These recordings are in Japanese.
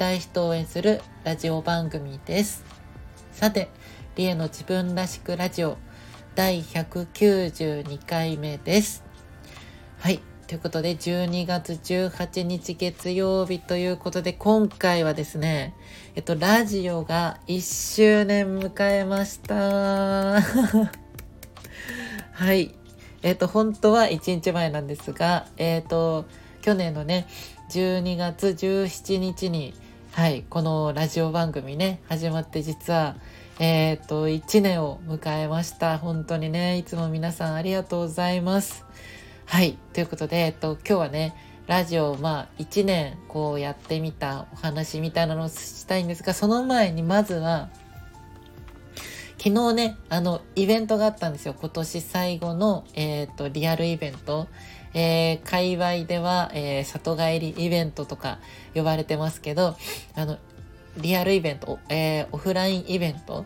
たい人を応援するラジオ番組です。さて、リエの自分らしくラジオ第192回目です。はい。ということで、12月18日月曜日ということで、今回はですね、えっと、ラジオが1周年迎えました。はい。えっ、と、本当は1日前なんですが、えっ、と、去年のね、12月17日に、はい、このラジオ番組ね、始まって実は、えっ、ー、と、1年を迎えました。本当にね、いつも皆さんありがとうございます。はい、ということで、えっと、今日はね、ラジオ、まあ、1年こうやってみたお話みたいなのをしたいんですが、その前にまずは、昨日ね、あの、イベントがあったんですよ。今年最後の、えっ、ー、と、リアルイベント。えー、界隈では、えー、里帰りイベントとか呼ばれてますけど、あの、リアルイベント、えー、オフラインイベント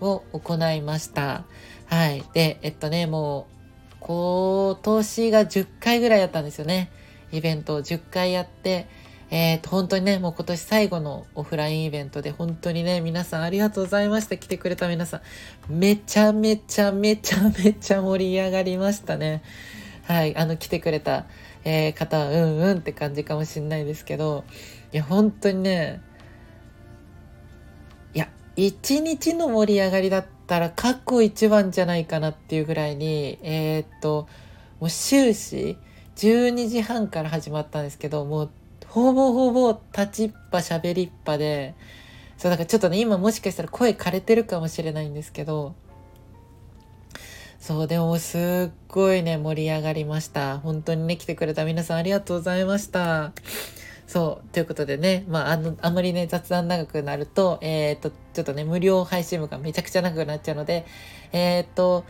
を行いました。はい。で、えっとね、もう、今年が10回ぐらいやったんですよね。イベントを10回やって、えっ、と、本当にね、もう今年最後のオフラインイベントで、本当にね、皆さんありがとうございました。来てくれた皆さん。めちゃめちゃめちゃめちゃ盛り上がりましたね。はい、あの、来てくれた、えー、方は、うんうんって感じかもしんないですけど、いや、本当にね、いや、一日の盛り上がりだったら過去一番じゃないかなっていうぐらいに、えー、っと、もう終始、12時半から始まったんですけど、もうほぼほぼ立ちっぱ喋りっぱで、そう、だからちょっとね、今もしかしたら声枯れてるかもしれないんですけど、そう、でもすっごいね、盛り上がりました。本当にね、来てくれた皆さんありがとうございました。そう、ということでね、まあ、あの、あまりね、雑談長くなると、えっ、ー、と、ちょっとね、無料配信部がめちゃくちゃ長くなっちゃうので、えっ、ー、と、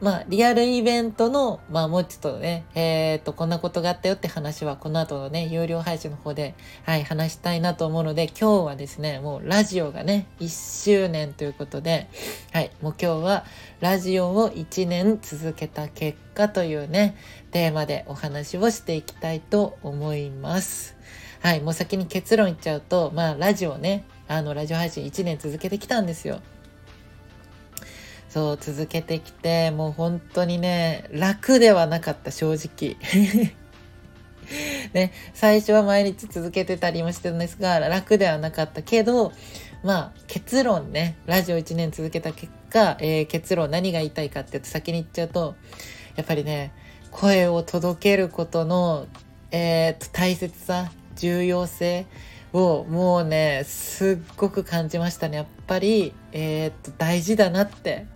まあ、リアルイベントの、まあ、もうちょっとね、えっ、と、こんなことがあったよって話は、この後のね、有料配信の方で、はい、話したいなと思うので、今日はですね、もうラジオがね、1周年ということで、はい、もう今日は、ラジオを1年続けた結果というね、テーマでお話をしていきたいと思います。はい、もう先に結論言っちゃうと、まあ、ラジオね、あの、ラジオ配信1年続けてきたんですよ。そう、続けてきて、もう本当にね、楽ではなかった、正直。ね、最初は毎日続けてたりもしてるんですが、楽ではなかったけど、まあ、結論ね、ラジオ1年続けた結果、えー、結論何が言いたいかって言うと先に言っちゃうと、やっぱりね、声を届けることの、えー、と大切さ、重要性、をもうね、すっごく感じましたね。やっぱり、えー、っと、大事だなって。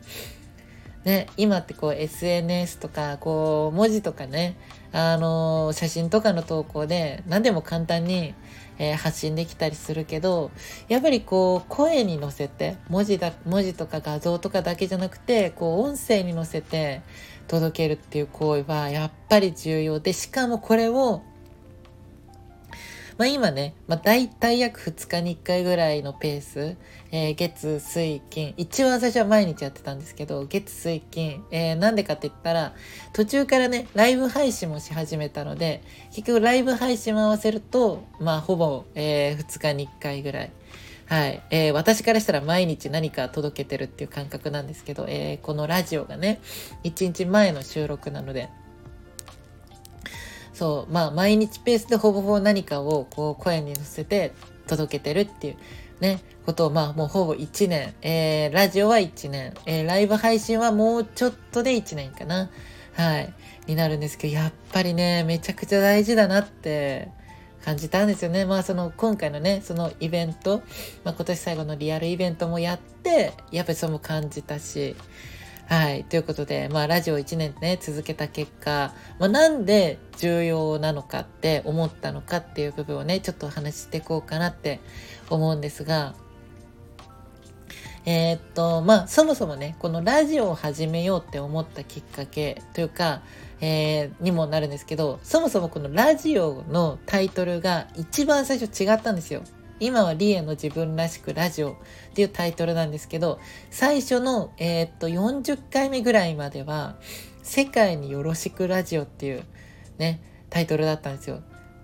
ね、今ってこう SNS とか、こう文字とかね、あのー、写真とかの投稿で何でも簡単に、えー、発信できたりするけど、やっぱりこう声に乗せて、文字だ、文字とか画像とかだけじゃなくて、こう音声に乗せて届けるっていう行為はやっぱり重要で、しかもこれをまあ今ね、まあ大体約2日に1回ぐらいのペース、えー、月、水、金、一番最初は毎日やってたんですけど、月、水、金、えー、なんでかって言ったら、途中からね、ライブ配信もし始めたので、結局ライブ配信も合わせると、まあほぼ、えー、2日に1回ぐらい。はい。えー、私からしたら毎日何か届けてるっていう感覚なんですけど、えー、このラジオがね、1日前の収録なので、そう、まあ、毎日ペースでほぼほぼ何かをこう声に乗せて届けてるっていうね、ことを、まあ、もうほぼ1年、えー、ラジオは1年、えー、ライブ配信はもうちょっとで1年かな。はい。になるんですけど、やっぱりね、めちゃくちゃ大事だなって感じたんですよね。まあ、その、今回のね、そのイベント、まあ、今年最後のリアルイベントもやって、やっぱりそれも感じたし、はい。ということで、まあ、ラジオ1年ね、続けた結果、まあ、なんで重要なのかって思ったのかっていう部分をね、ちょっとお話ししていこうかなって思うんですが、えー、っと、まあ、そもそもね、このラジオを始めようって思ったきっかけというか、えー、にもなるんですけど、そもそもこのラジオのタイトルが一番最初違ったんですよ。今はリエの自分らしくラジオっていうタイトルなんですけど、最初の、えー、っと、40回目ぐらいまでは、世界によろしくラジオっていうね、タイトルだったんですよ。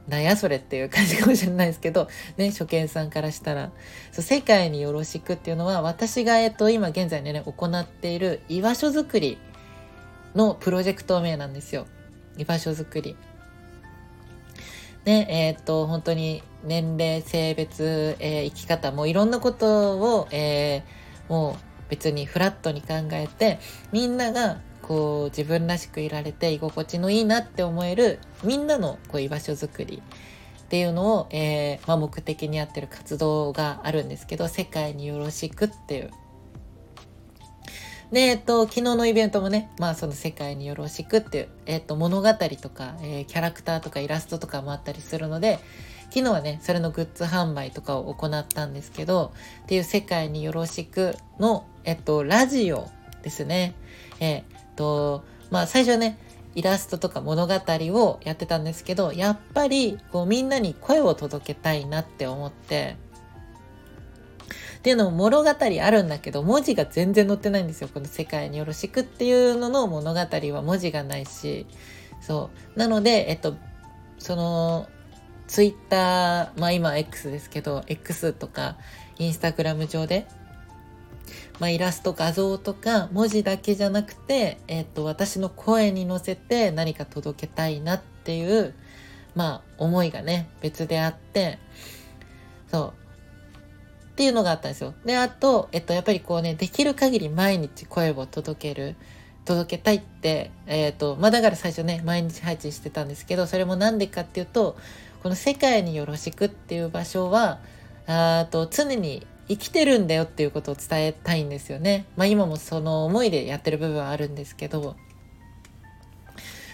なんやそれっていう感じかもしれないですけど、ね、初見さんからしたら。そう、世界によろしくっていうのは、私が、えっと、今現在ね、行っている居場所づくりのプロジェクト名なんですよ。居場所づくり。ね、えー、っと、本当に年齢、性別、えー、生き方、もいろんなことを、えー、もう別にフラットに考えて、みんながこう自分らしくいられて居心地のいいなって思えるみんなのこう居場所づくりっていうのを、えーまあ、目的にやってる活動があるんですけど、世界によろしくっていうで、えっと、昨日のイベントもね、まあその世界によろしくっていう、えっと、物語とか、えー、キャラクターとかイラストとかもあったりするので、昨日はね、それのグッズ販売とかを行ったんですけど、っていう世界によろしくの、えっと、ラジオですね。えー、っと、まあ最初はね、イラストとか物語をやってたんですけど、やっぱりこうみんなに声を届けたいなって思って、っていうのも物語あるんだけど、文字が全然載ってないんですよ。この世界によろしくっていうのの物語は文字がないし、そう。なので、えっと、その、ツイッター、まあ今 X ですけど、X とかインスタグラム上で、まあ、イラスト、画像とか文字だけじゃなくて、えっと、私の声に乗せて何か届けたいなっていう、まあ、思いがね、別であって、そう。っていうのがあったんですよ。で、あと、えっと、やっぱりこうね、できる限り毎日声を届ける。届けたいって、えっ、と、まあ、だから最初ね、毎日配置してたんですけど、それもなんでかっていうと、この世界によろしくっていう場所は、あと、常に生きてるんだよっていうことを伝えたいんですよね。まあ、今もその思いでやってる部分はあるんですけど、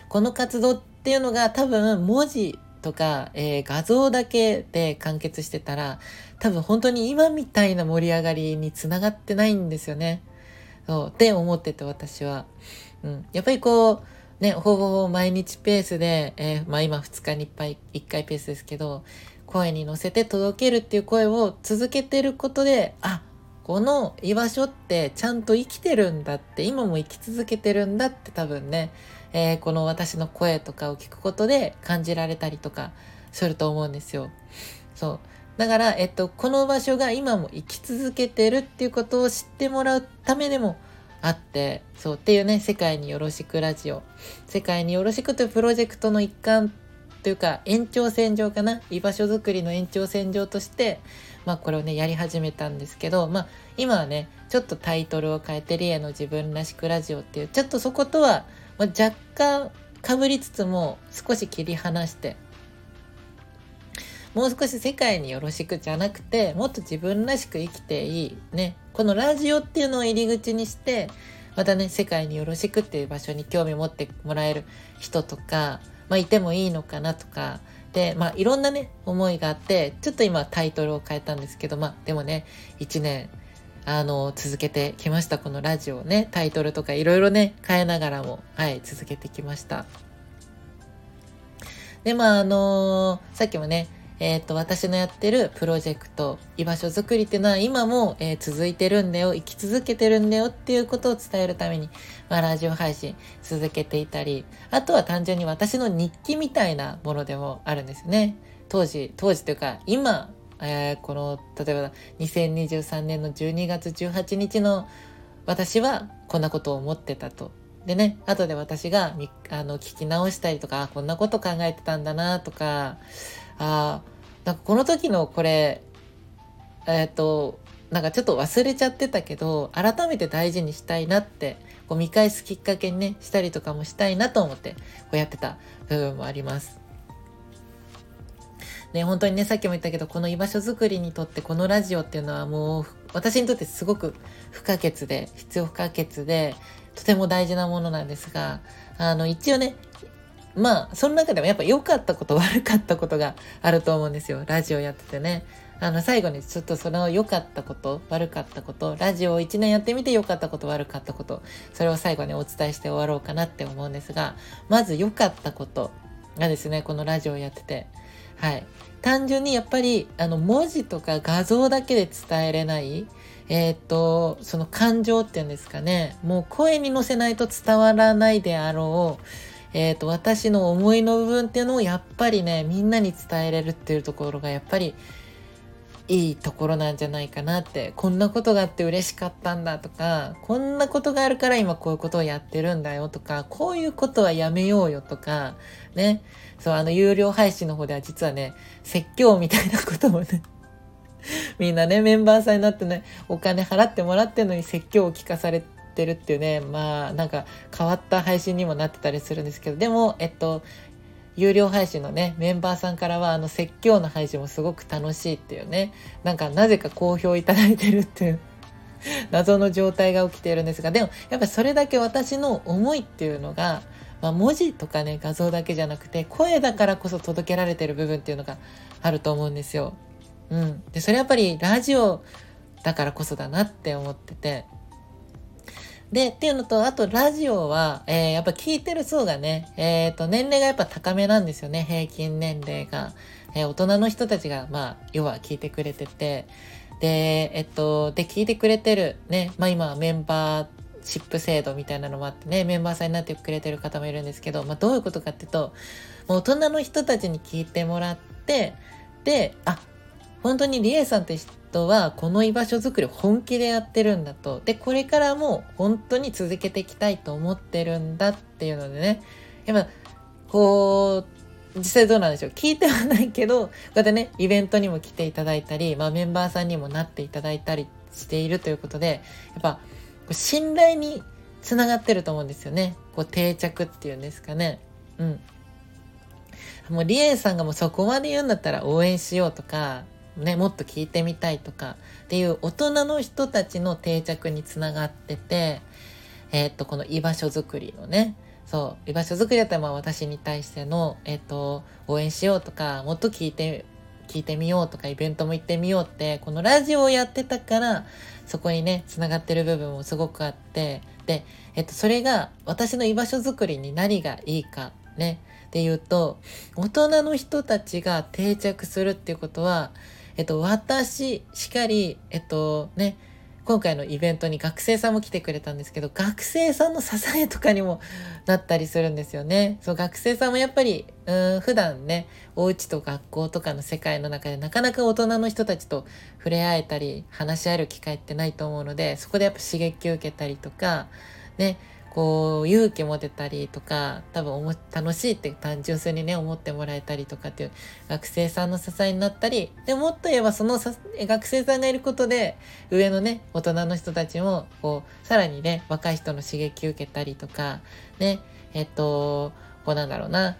この活動っていうのが多分文字とか、えー、画像だけで完結してたら、多分本当に今みたいな盛り上がりにつながってないんですよね。そう、って思ってて私は。うん。やっぱりこう、ね、ほぼほぼ毎日ペースで、えー、まあ今2日に1回、1回ペースですけど、声に乗せて届けるっていう声を続けてることで、あ、この居場所ってちゃんと生きてるんだって、今も生き続けてるんだって多分ね、えー、この私の声とかを聞くことで感じられたりとかすると思うんですよ。そう。だから、えっと、この場所が今も生き続けてるっていうことを知ってもらうためでもあって、そうっていうね、世界によろしくラジオ。世界によろしくというプロジェクトの一環というか、延長線上かな？居場所づくりの延長線上として、まあこれをね、やり始めたんですけど、まあ今はね、ちょっとタイトルを変えて、リエの自分らしくラジオっていう、ちょっとそことは、まあ、若干被りつつも少し切り離して、もう少し世界によろしくじゃなくて、もっと自分らしく生きていい。ね。このラジオっていうのを入り口にして、またね、世界によろしくっていう場所に興味持ってもらえる人とか、まあ、いてもいいのかなとか、で、まあ、いろんなね、思いがあって、ちょっと今タイトルを変えたんですけど、まあ、でもね、1年、あの、続けてきました。このラジオね、タイトルとかいろいろね、変えながらも、はい、続けてきました。で、まあ、あのー、さっきもね、え、ー、と、私のやってるプロジェクト、居場所づくりっていうのは今も、えー、続いてるんだよ、生き続けてるんだよっていうことを伝えるために、まあ、ラジオ配信続けていたり、あとは単純に私の日記みたいなものでもあるんですね。当時、当時というか、今、えー、この、例えば2023年の12月18日の私はこんなことを思ってたと。でね、後で私があの聞き直したりとか、こんなこと考えてたんだなとか、あなんかこの時のこれ、えっ、ー、と、なんかちょっと忘れちゃってたけど、改めて大事にしたいなって、こう見返すきっかけにね、したりとかもしたいなと思って、こうやってた部分もあります。ね、本当にね、さっきも言ったけど、この居場所づくりにとってこのラジオっていうのはもう、私にとってすごく不可欠で、必要不可欠で、とても大事なものなんですが、あの、一応ね、まあ、その中でもやっぱ良かったこと、悪かったことがあると思うんですよ。ラジオやっててね。あの、最後にちょっとその良かったこと、悪かったこと、ラジオを1年やってみて良かったこと、悪かったこと、それを最後にお伝えして終わろうかなって思うんですが、まず良かったことがですね、このラジオをやってて、はい。単純にやっぱり、あの、文字とか画像だけで伝えれない、えっ、と、その感情っていうんですかね、もう声に乗せないと伝わらないであろう、えっ、と、私の思いの部分っていうのをやっぱりね、みんなに伝えれるっていうところがやっぱりいいところなんじゃないかなって、こんなことがあって嬉しかったんだとか、こんなことがあるから今こういうことをやってるんだよとか、こういうことはやめようよとか、ね。そう、あの、有料配信の方では実はね、説教みたいなこともね、みんなね、メンバーさんになってね、お金払ってもらってるのに説教を聞かされてってるっていうね、まあなんか変わった配信にもなってたりするんですけど、でも、えっと、有料配信のね、メンバーさんからは、あの、説教の配信もすごく楽しいっていうね、なんかなぜか好評いただいてるっていう謎の状態が起きているんですが、でも、やっぱりそれだけ私の思いっていうのが、まあ、文字とかね、画像だけじゃなくて、声だからこそ届けられてる部分っていうのがあると思うんですよ。うん。で、それやっぱりラジオだからこそだなって思ってて、で、っていうのと、あとラジオは、えー、やっぱ聞いてる層がね、えっ、ー、と、年齢がやっぱ高めなんですよね、平均年齢が。えー、大人の人たちが、まあ、要は聞いてくれてて、で、えっと、で、聞いてくれてる、ね、まあ今、メンバーシップ制度みたいなのもあってね、メンバーさんになってくれてる方もいるんですけど、まあどういうことかっていうと、もう大人の人たちに聞いてもらって、で、あ、本当にリエさんって人はこの居場所づくり本気でやってるんだと。で、これからも本当に続けていきたいと思ってるんだっていうのでね、やっぱ、こう、実際どうなんでしょう聞いてはないけど、こうやってね、イベントにも来ていただいたり、まあメンバーさんにもなっていただいたりしているということで、やっぱ、信頼につながってると思うんですよね。こう定着っていうんですかね。うん。もうリエさんがもうそこまで言うんだったら応援しようとか、ね、もっと聞いてみたいとかっていう大人の人たちの定着につながってて、えー、っと、この居場所づくりのね、そう、居場所づくりだったらまあ私に対しての、えー、っと、応援しようとか、もっと聞いて、聞いてみようとか、イベントも行ってみようって、このラジオをやってたから、そこにね、つながってる部分もすごくあって、で、えっと、それが私の居場所づくりに何がいいか、ね、っていうと、大人の人たちが定着するっていうことは、えっと、私しかり、えっとね、今回のイベントに学生さんも来てくれたんですけど、学生さんの支えとかにもなったりするんですよね。そう、学生さんもやっぱり、うん、普段ね、お家と学校とかの世界の中でなかなか大人の人たちと触れ合えたり、話し合える機会ってないと思うので、そこでやっぱ刺激を受けたりとか、ね、こう勇気も出たりとか多分楽しいって単純にね思ってもらえたりとかっていう学生さんの支えになったりでもっと言えばその学生さんがいることで上のね大人の人たちもこうさらにね若い人の刺激を受けたりとかねえっとこうなんだろうな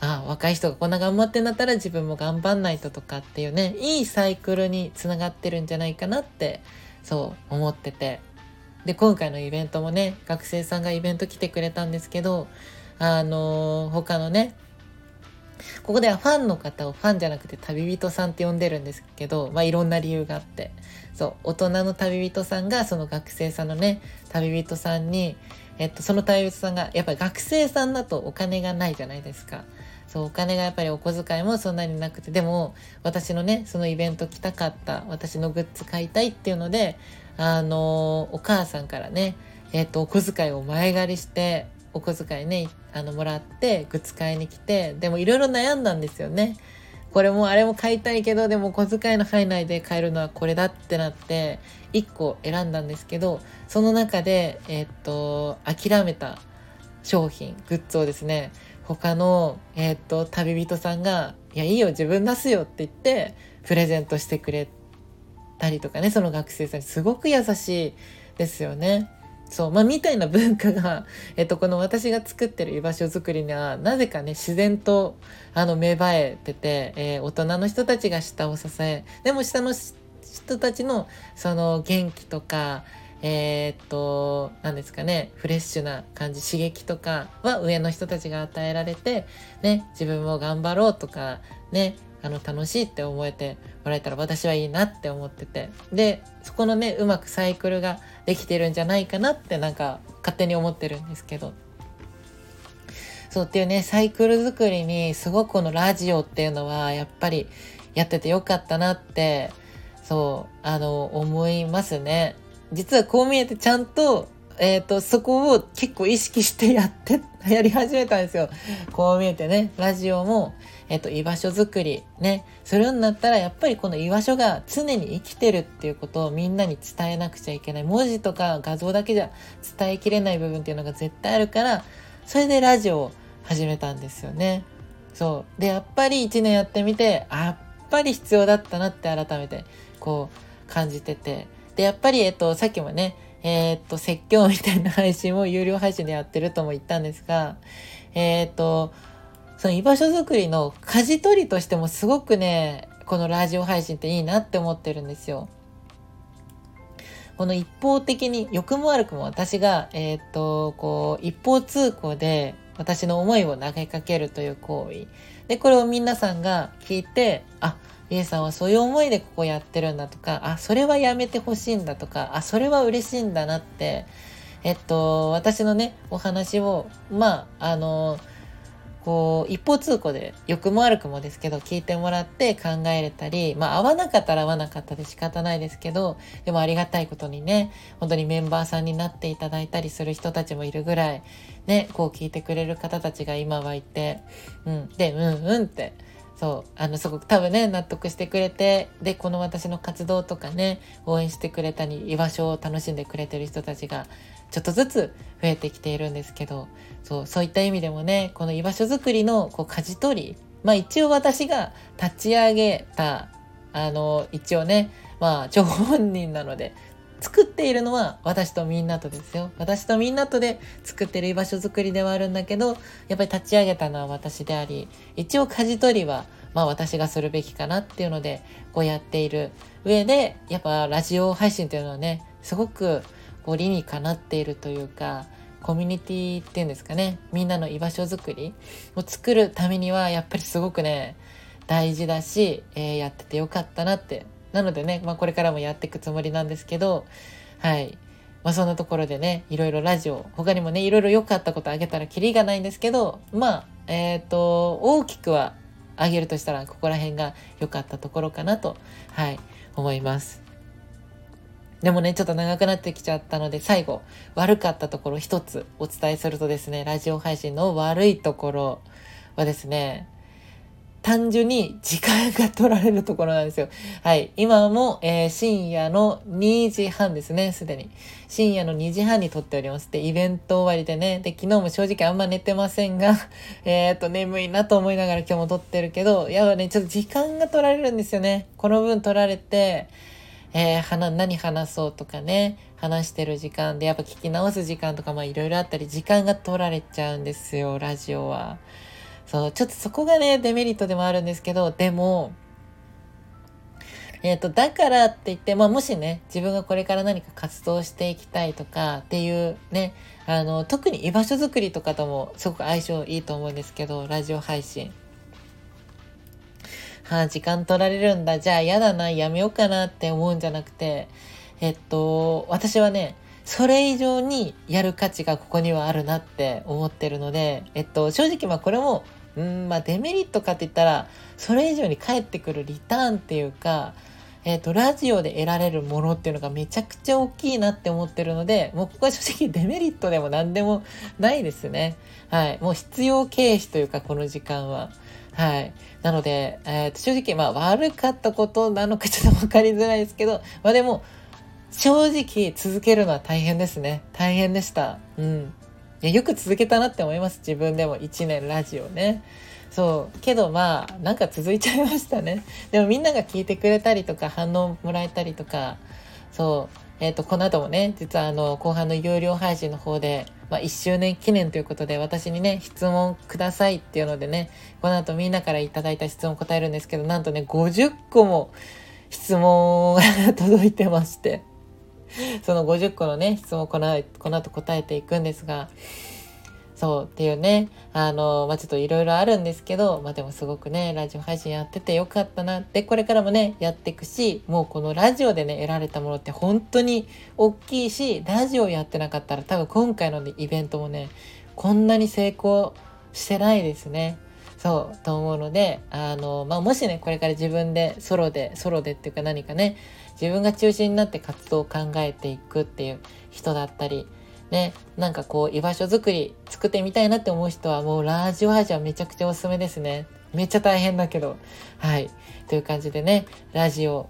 あ若い人がこんな頑張ってんだったら自分も頑張んないととかっていうねいいサイクルにつながってるんじゃないかなってそう思ってて。で、今回のイベントもね、学生さんがイベント来てくれたんですけど、あのー、他のね、ここではファンの方をファンじゃなくて旅人さんって呼んでるんですけど、まあいろんな理由があって。そう、大人の旅人さんがその学生さんのね、旅人さんに、えっと、その旅人さんが、やっぱり学生さんだとお金がないじゃないですか。そう、お金がやっぱりお小遣いもそんなになくて、でも、私のね、そのイベント来たかった、私のグッズ買いたいっていうので、あのお母さんからね、えっ、と、お小遣いを前借りして、お小遣いね、あの、もらって、グッズ買いに来て、でもいろいろ悩んだんですよね。これもあれも買いたいけど、でも小遣いの範囲内で買えるのはこれだってなって、1個選んだんですけど、その中で、えっ、と、諦めた商品、グッズをですね、他の、えっ、と、旅人さんが、いや、いいよ、自分出すよって言って、プレゼントしてくれたりとかねその学生さんにすごく優しいですよね。そうまあ、みたいな文化が、えっと、この私が作ってる居場所づくりにはなぜかね自然とあの芽生えてて、えー、大人の人たちが下を支えでも下の人たちのその元気とか、えー、っと何ですかねフレッシュな感じ刺激とかは上の人たちが与えられて、ね、自分も頑張ろうとかねあの楽しいって思えてもらえたら私はいいなって思ってて。でそこのねうまくサイクルができてるんじゃないかなってなんか勝手に思ってるんですけど。そうっていうねサイクル作りにすごくこのラジオっていうのはやっぱりやっててよかったなってそうあの思いますね。実はこう見えてちゃんとえっ、ー、と、そこを結構意識してやって、やり始めたんですよ。こう見えてね、ラジオも、えっ、ー、と、居場所づくり、ね、するようになったら、やっぱりこの居場所が常に生きてるっていうことをみんなに伝えなくちゃいけない。文字とか画像だけじゃ伝えきれない部分っていうのが絶対あるから、それでラジオを始めたんですよね。そう。で、やっぱり1年やってみて、やっぱり必要だったなって改めて、こう、感じてて。で、やっぱり、えっと、さっきもね、えー、っと、説教みたいな配信を有料配信でやってるとも言ったんですが、えー、っと、その居場所づくりの舵取りとしてもすごくね、このラジオ配信っていいなって思ってるんですよ。この一方的に、良くも悪くも私が、えっ、と、こう、一方通行で私の思いを投げかけるという行為。で、これを皆さんが聞いて、あ、イエさんはそういう思いでここやってるんだとか、あ、それはやめてほしいんだとか、あ、それは嬉しいんだなって、えっと、私のね、お話を、まあ、あの、こう、一方通行で、良くも悪くもですけど、聞いてもらって考えれたり、まあ、合わなかったら合わなかったで仕方ないですけど、でもありがたいことにね、本当にメンバーさんになっていただいたりする人たちもいるぐらい、ね、こう聞いてくれる方たちが今はいて、うん、で、うんうんって、そうあのすごく多分ね納得してくれてでこの私の活動とかね応援してくれたり居場所を楽しんでくれてる人たちがちょっとずつ増えてきているんですけどそうそういった意味でもねこの居場所づくりのこう舵取りまあ一応私が立ち上げたあの一応ねまあ張本人なので作っているのは私とみんなとですよ。私とみんなとで作ってる居場所づくりではあるんだけど、やっぱり立ち上げたのは私であり、一応舵取りはまあ私がするべきかなっていうので、こうやっている上で、やっぱラジオ配信っていうのはね、すごくこう理にかなっているというか、コミュニティっていうんですかね、みんなの居場所づくりを作るためには、やっぱりすごくね、大事だし、えー、やっててよかったなってなのでね、まあ、これからもやっていくつもりなんですけど、はい。まあ、そんなところでね、いろいろラジオ、他にもね、いろいろ良かったことあげたらキリがないんですけど、まあ、えっ、ー、と、大きくはあげるとしたら、ここら辺が良かったところかなと、はい、思います。でもね、ちょっと長くなってきちゃったので、最後、悪かったところ一つお伝えするとですね、ラジオ配信の悪いところはですね、単純に時間が取られるところなんですよ。はい。今も、えー、深夜の2時半ですね、すでに。深夜の2時半に撮っております。で、イベント終わりでね。で、昨日も正直あんま寝てませんが、えっと、眠いなと思いながら今日も撮ってるけど、やばね、ちょっと時間が取られるんですよね。この分取られて、えー、何話そうとかね、話してる時間で、やっぱ聞き直す時間とか、まあいろいろあったり、時間が取られちゃうんですよ、ラジオは。そう、ちょっとそこがね、デメリットでもあるんですけど、でも、えっ、ー、と、だからって言って、まあ、もしね、自分がこれから何か活動していきたいとかっていうね、あの、特に居場所づくりとかともすごく相性いいと思うんですけど、ラジオ配信。はあ、時間取られるんだ。じゃあ嫌だな、やめようかなって思うんじゃなくて、えっと、私はね、それ以上にやる価値がここにはあるなって思ってるので、えっと、正直まあこれもうん、まあデメリットかって言ったら、それ以上に返ってくるリターンっていうか、えっ、と、ラジオで得られるものっていうのがめちゃくちゃ大きいなって思ってるので、もうここは正直デメリットでも何でもないですね。はい。もう必要経費というか、この時間は。はい。なので、えー、と正直、まあ悪かったことなのかちょっとわかりづらいですけど、まあでも、正直続けるのは大変ですね。大変でした。うん。いや、よく続けたなって思います。自分でも1年ラジオね。そう。けどまあ、なんか続いちゃいましたね。でもみんなが聞いてくれたりとか、反応もらえたりとか、そう。えっ、と、この後もね、実はあの、後半の有料配信の方で、まあ、1周年記念ということで、私にね、質問くださいっていうのでね、この後みんなからいいた質問答えるんですけど、なんとね、50個も質問が 届いてまして。その50個のね、質問をこのこの後答えていくんですが、そうっていうね、あの、まあ、ちょっといろいろあるんですけど、まあ、でもすごくね、ラジオ配信やっててよかったなって、これからもね、やっていくし、もうこのラジオでね、得られたものって本当に大きいし、ラジオやってなかったら多分今回の、ね、イベントもね、こんなに成功してないですね。そう、と思うので、あの、まあ、もしね、これから自分でソロで、ソロでっていうか何かね、自分が中心になって活動を考えていくっていう人だったり、ね、なんかこう居場所づくり作ってみたいなって思う人はもうラージオ配信はめちゃくちゃおすすめですね。めっちゃ大変だけど。はい。という感じでね、ラジオ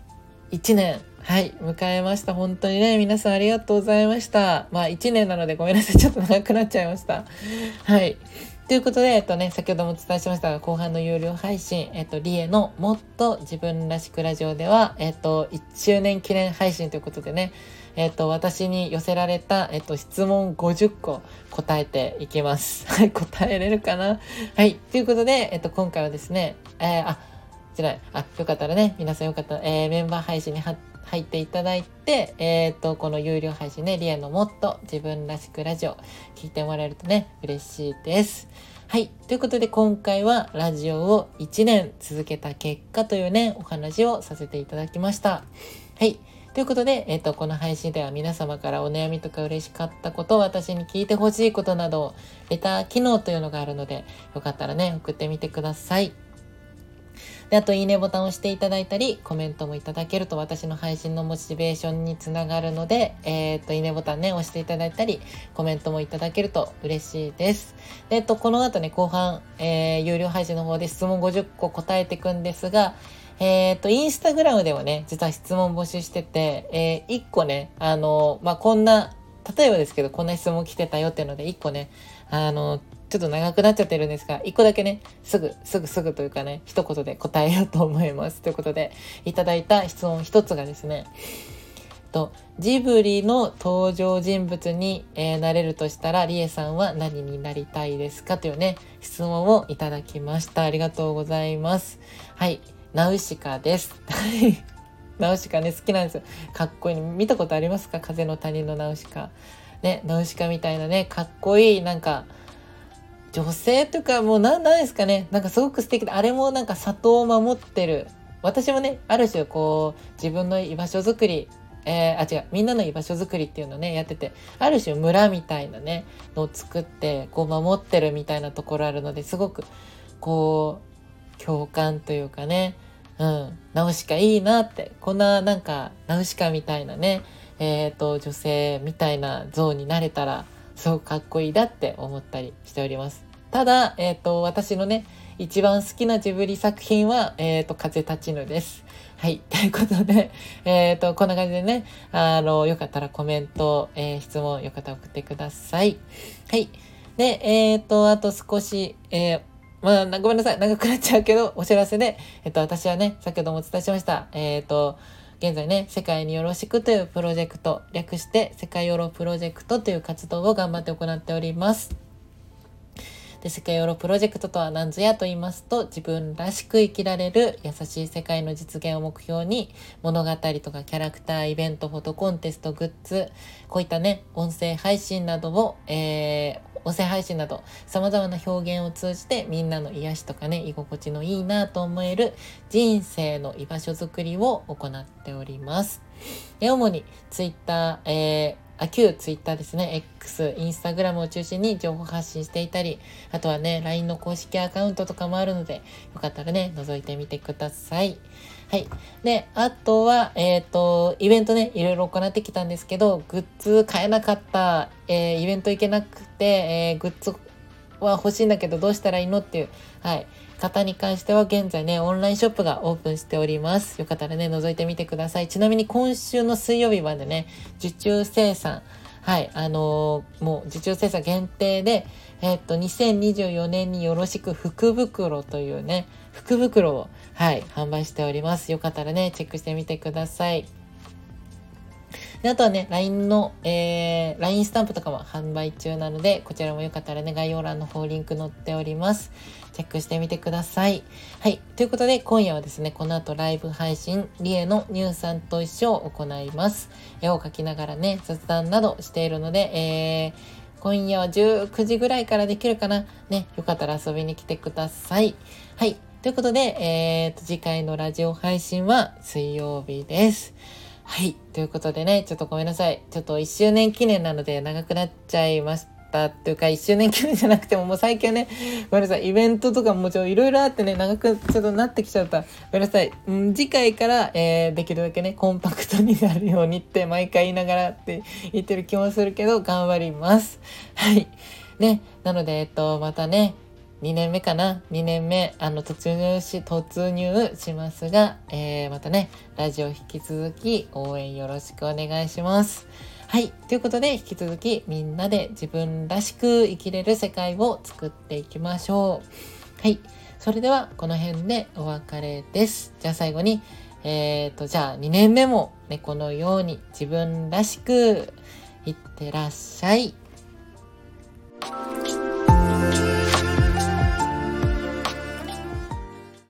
1年、はい、迎えました。本当にね、皆さんありがとうございました。まあ1年なのでごめんなさい。ちょっと長くなっちゃいました。はい。ということで、えっとね、先ほどもお伝えしましたが、後半の有料配信、えっと、リエのもっと自分らしくラジオでは、えっと、1周年記念配信ということでね、えっと、私に寄せられた、えっと、質問50個答えていきます。はい、答えれるかな？はい。ということで、えっと、今回はですね、えー、あ、じゃない、あ、よかったらね、皆さんよかったら、えー、メンバー配信に貼って入っていただいて、えっ、ー、と、この有料配信ね、リエのもっと自分らしくラジオ聞いてもらえるとね、嬉しいです。はい。ということで今回はラジオを1年続けた結果というね、お話をさせていただきました。はい。ということで、えっ、と、この配信では皆様からお悩みとか嬉しかったこと、私に聞いてほしいことなど、レター機能というのがあるので、よかったらね、送ってみてください。で、あと、いいねボタンを押していただいたり、コメントもいただけると私の配信のモチベーションにつながるので、えっ、と、いいねボタンね、押していただいたり、コメントもいただけると嬉しいです。で、えっと、この後ね、後半、えー、有料配信の方で質問50個答えていくんですが、えっ、と、インスタグラムでもね、実は質問募集してて、えー、1個ね、あの、まあ、こんな、例えばですけど、こんな質問来てたよっていうので、1個ね、あの、ちょっと長くなっちゃってるんですが、一個だけね、すぐ、すぐすぐというかね、一言で答えようと思います。ということで、いただいた質問一つがですね、と、ジブリの登場人物に、えー、なれるとしたら、リエさんは何になりたいですかというね、質問をいただきました。ありがとうございます。はい、ナウシカです。ナウシカね、好きなんですよ。かっこいい。見たことありますか？風の谷のナウシカ。ね、ナウシカみたいなね、かっこいい、なんか、女性とかもう何なんですかね。なんかすごく素敵であれもなんか里を守ってる。私もねある種こう自分の居場所づくりえー、あ違うみんなの居場所づくりっていうのをねやっててある種村みたいなねのを作ってこう守ってるみたいなところあるのですごくこう共感というかねうんナウシカいいなって。こんななんかナウシカみたいなねえっ、ー、と女性みたいな像になれたらすごくかっこいいだって思ったりしております。ただ、えっ、ー、と、私のね、一番好きなジブリ作品は、えっ、ー、と、風立ちぬです。はい。ということで、えっ、ー、と、こんな感じでね、あの、よかったらコメント、えー、質問、よかったら送ってください。はい。で、えっ、と、あと少し、えー、まあ、ごめんなさい。長くなっちゃうけど、お知らせで、えっと、私はね、先ほどもお伝えしました。えっと、現在ね、世界によろしくというプロジェクト、略して世界ヨロプロジェクトという活動を頑張って行っております。で、世界ヨロプロジェクトとは何ぞやと言いますと、自分らしく生きられる優しい世界の実現を目標に、物語とかキャラクター、イベント、フォトコンテスト、グッズ、こういったね、音声配信などを、えー、音声配信など様々な表現を通じてみんなの癒しとかね居心地のいいなと思える人生の居場所づくりを行っております。で主に Twitter、えーあ、旧 Twitter ですね、X、Instagram を中心に情報発信していたり、あとはね、LINE の公式アカウントとかもあるので、よかったらね、覗いてみてください。はい。で、あとは、えっ、ー、と、イベントね、いろいろ行ってきたんですけど、グッズ買えなかった、えー、イベント行けなくて、えー、グッズは欲しいんだけど、どうしたらいいのっていう、はい。方に関しては現在ね、オンラインショップがオープンしております。よかったらね、覗いてみてください。ちなみに今週の水曜日までね、受注生産、はい、あのー、もう受注生産限定で、えっと、2024年によろしく福袋というね、福袋を、はい、販売しております。よかったらね、チェックしてみてください。で、あとはね、LINE の、えー、LINE スタンプとかも販売中なので、こちらもよかったらね、概要欄の方リンク載っております。チェックしてみてください。はい。ということで、今夜はですね、この後ライブ配信、リエのニューさんと一緒を行います。絵を描きながらね、雑談などしているので、えー、今夜は19時ぐらいからできるかな？ね、よかったら遊びに来てください。はい。ということで、えー、と、次回のラジオ配信は水曜日です。はい。ということでね、ちょっとごめんなさい。ちょっと1周年記念なので長くなっちゃいました。ったっていうか、1周年記念じゃなくても、もう最近はね、ごめんなさい、イベントとかもちょいろいろあってね、長くちょっとなってきちゃった。ごめんなさい。ん次回から、えー、できるだけね、コンパクトになるようにって毎回言いながらって言ってる気もするけど、頑張ります。はい。ね、なので、えっと、またね、2年目かな2年目あの突入し突入しますが、えー、またねラジオ引き続き応援よろしくお願いします。はい。ということで、引き続きみんなで自分らしく生きれる世界を作っていきましょう。はい。それでは、この辺でお別れです。じゃあ最後に、えっ、ー、と、じゃあ2年目も猫のように自分らしくいってらっしゃい。